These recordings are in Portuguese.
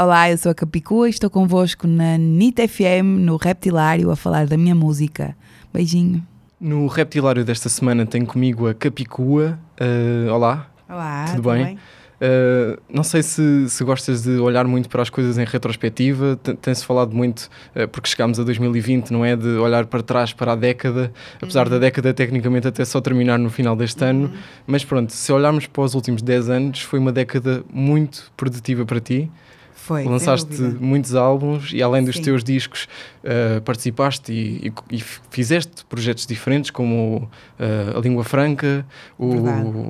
Olá, eu sou a Capicua e estou convosco na NIT FM, no Reptilário, a falar da minha música. Beijinho. No Reptilário desta semana tenho comigo a Capicua. Uh, olá, Olá, tudo bem? Uh, não sei se, se gostas de olhar muito para as coisas em retrospectiva, tem-se falado muito, uh, porque chegámos a 2020, não é? De olhar para trás para a década, apesar da década tecnicamente até só terminar no final deste ano, mas pronto, se olharmos para os últimos 10 anos, foi uma década muito produtiva para ti. Foi. Lançaste muitos álbuns e além dos Sim. teus discos uh, participaste e, e- e fizeste projetos diferentes como uh, a Língua Franca, o.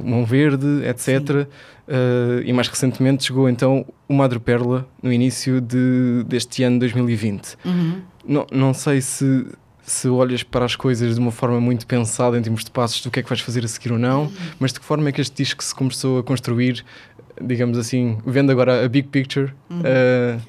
Mão Verde, etc. Uh, e mais recentemente chegou então o Madreperla no início de, deste ano 2020. Uhum. Não, não sei se, se olhas para as coisas de uma forma muito pensada em termos de passos do que é que vais fazer a seguir ou não, Uhum. mas de que forma é que este disco se começou a construir, digamos assim, vendo agora a big picture, Uhum. uh,